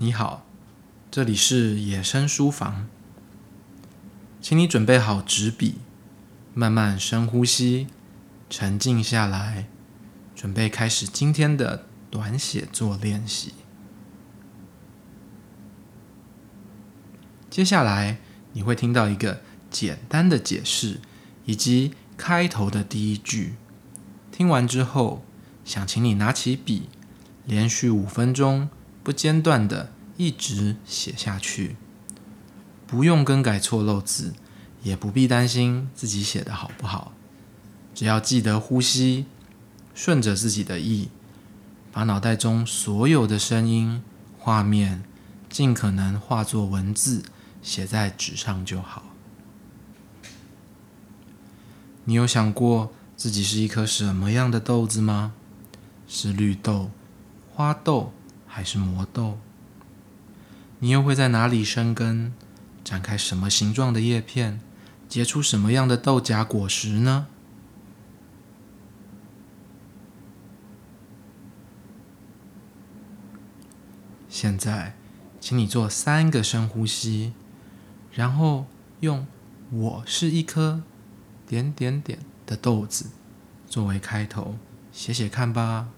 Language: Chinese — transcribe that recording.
你好，这里是野生书房，请你准备好纸笔，慢慢深呼吸，沉静下来，准备开始今天的短写作练习。接下来你会听到一个简单的解释，以及开头的第一句。听完之后，想请你拿起笔，连续五分钟。不间断的一直写下去，不用更改错漏字，也不必担心自己写的好不好。只要记得呼吸，顺着自己的意，把脑袋中所有的声音、画面，尽可能化作文字写在纸上就好。你有想过自己是一颗什么样的豆子吗？是绿豆、花豆？还是魔豆？你又会在哪里生根，展开什么形状的叶片，结出什么样的豆荚果实呢？现在，请你做三个深呼吸，然后用“我是一颗点点点的豆子”作为开头，写写看吧。